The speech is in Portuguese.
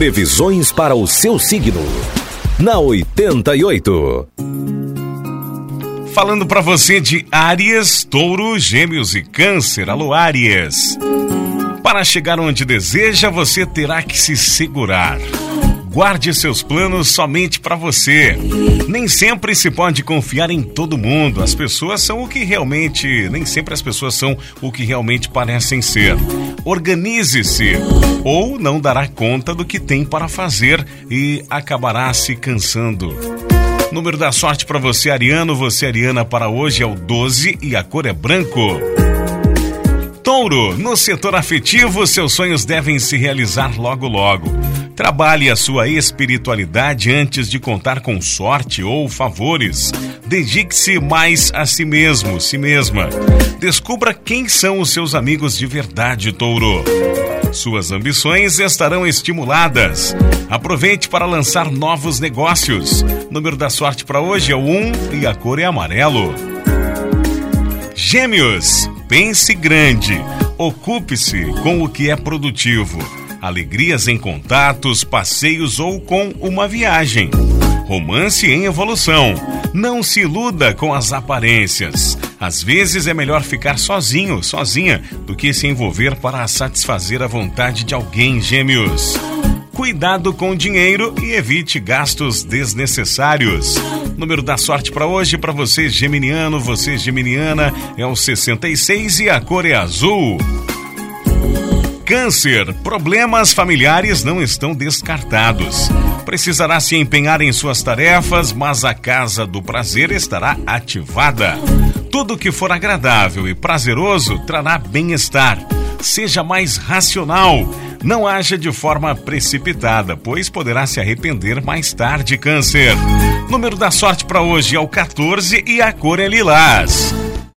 Previsões para o seu signo. Na 88. Falando para você de Áries, Touro, Gêmeos e Câncer. Alô, Áries. Para chegar onde deseja, você terá que se segurar. Guarde seus planos somente para você. Nem sempre se pode confiar em todo mundo. As pessoas são o que realmente. Nem sempre as pessoas são o que realmente parecem ser. Organize-se ou não dará conta do que tem para fazer e acabará se cansando. Número da sorte para você, Ariano. Você, Ariana, para hoje é o 12 e a cor é branco. Touro, no setor afetivo, seus sonhos devem se realizar logo logo. Trabalhe a sua espiritualidade antes de contar com sorte ou favores. Dedique-se mais a si mesmo, si mesma. Descubra quem são os seus amigos de verdade, Touro. Suas ambições estarão estimuladas. Aproveite para lançar novos negócios. Número da sorte para hoje é o 1 e a cor é amarelo. Gêmeos, pense grande. Ocupe-se com o que é produtivo alegrias em contatos, passeios ou com uma viagem. Romance em evolução. Não se iluda com as aparências. Às vezes é melhor ficar sozinho, sozinha, do que se envolver para satisfazer a vontade de alguém, gêmeos. Cuidado com o dinheiro e evite gastos desnecessários. Número da sorte para hoje, para você geminiano, você geminiana, é o 66 e a cor é azul. Câncer, problemas familiares não estão descartados. Precisará se empenhar em suas tarefas, mas a casa do prazer estará ativada. Tudo que for agradável e prazeroso trará bem-estar. Seja mais racional. Não haja de forma precipitada, pois poderá se arrepender mais tarde, Câncer. Número da sorte para hoje é o 14 e a cor é lilás.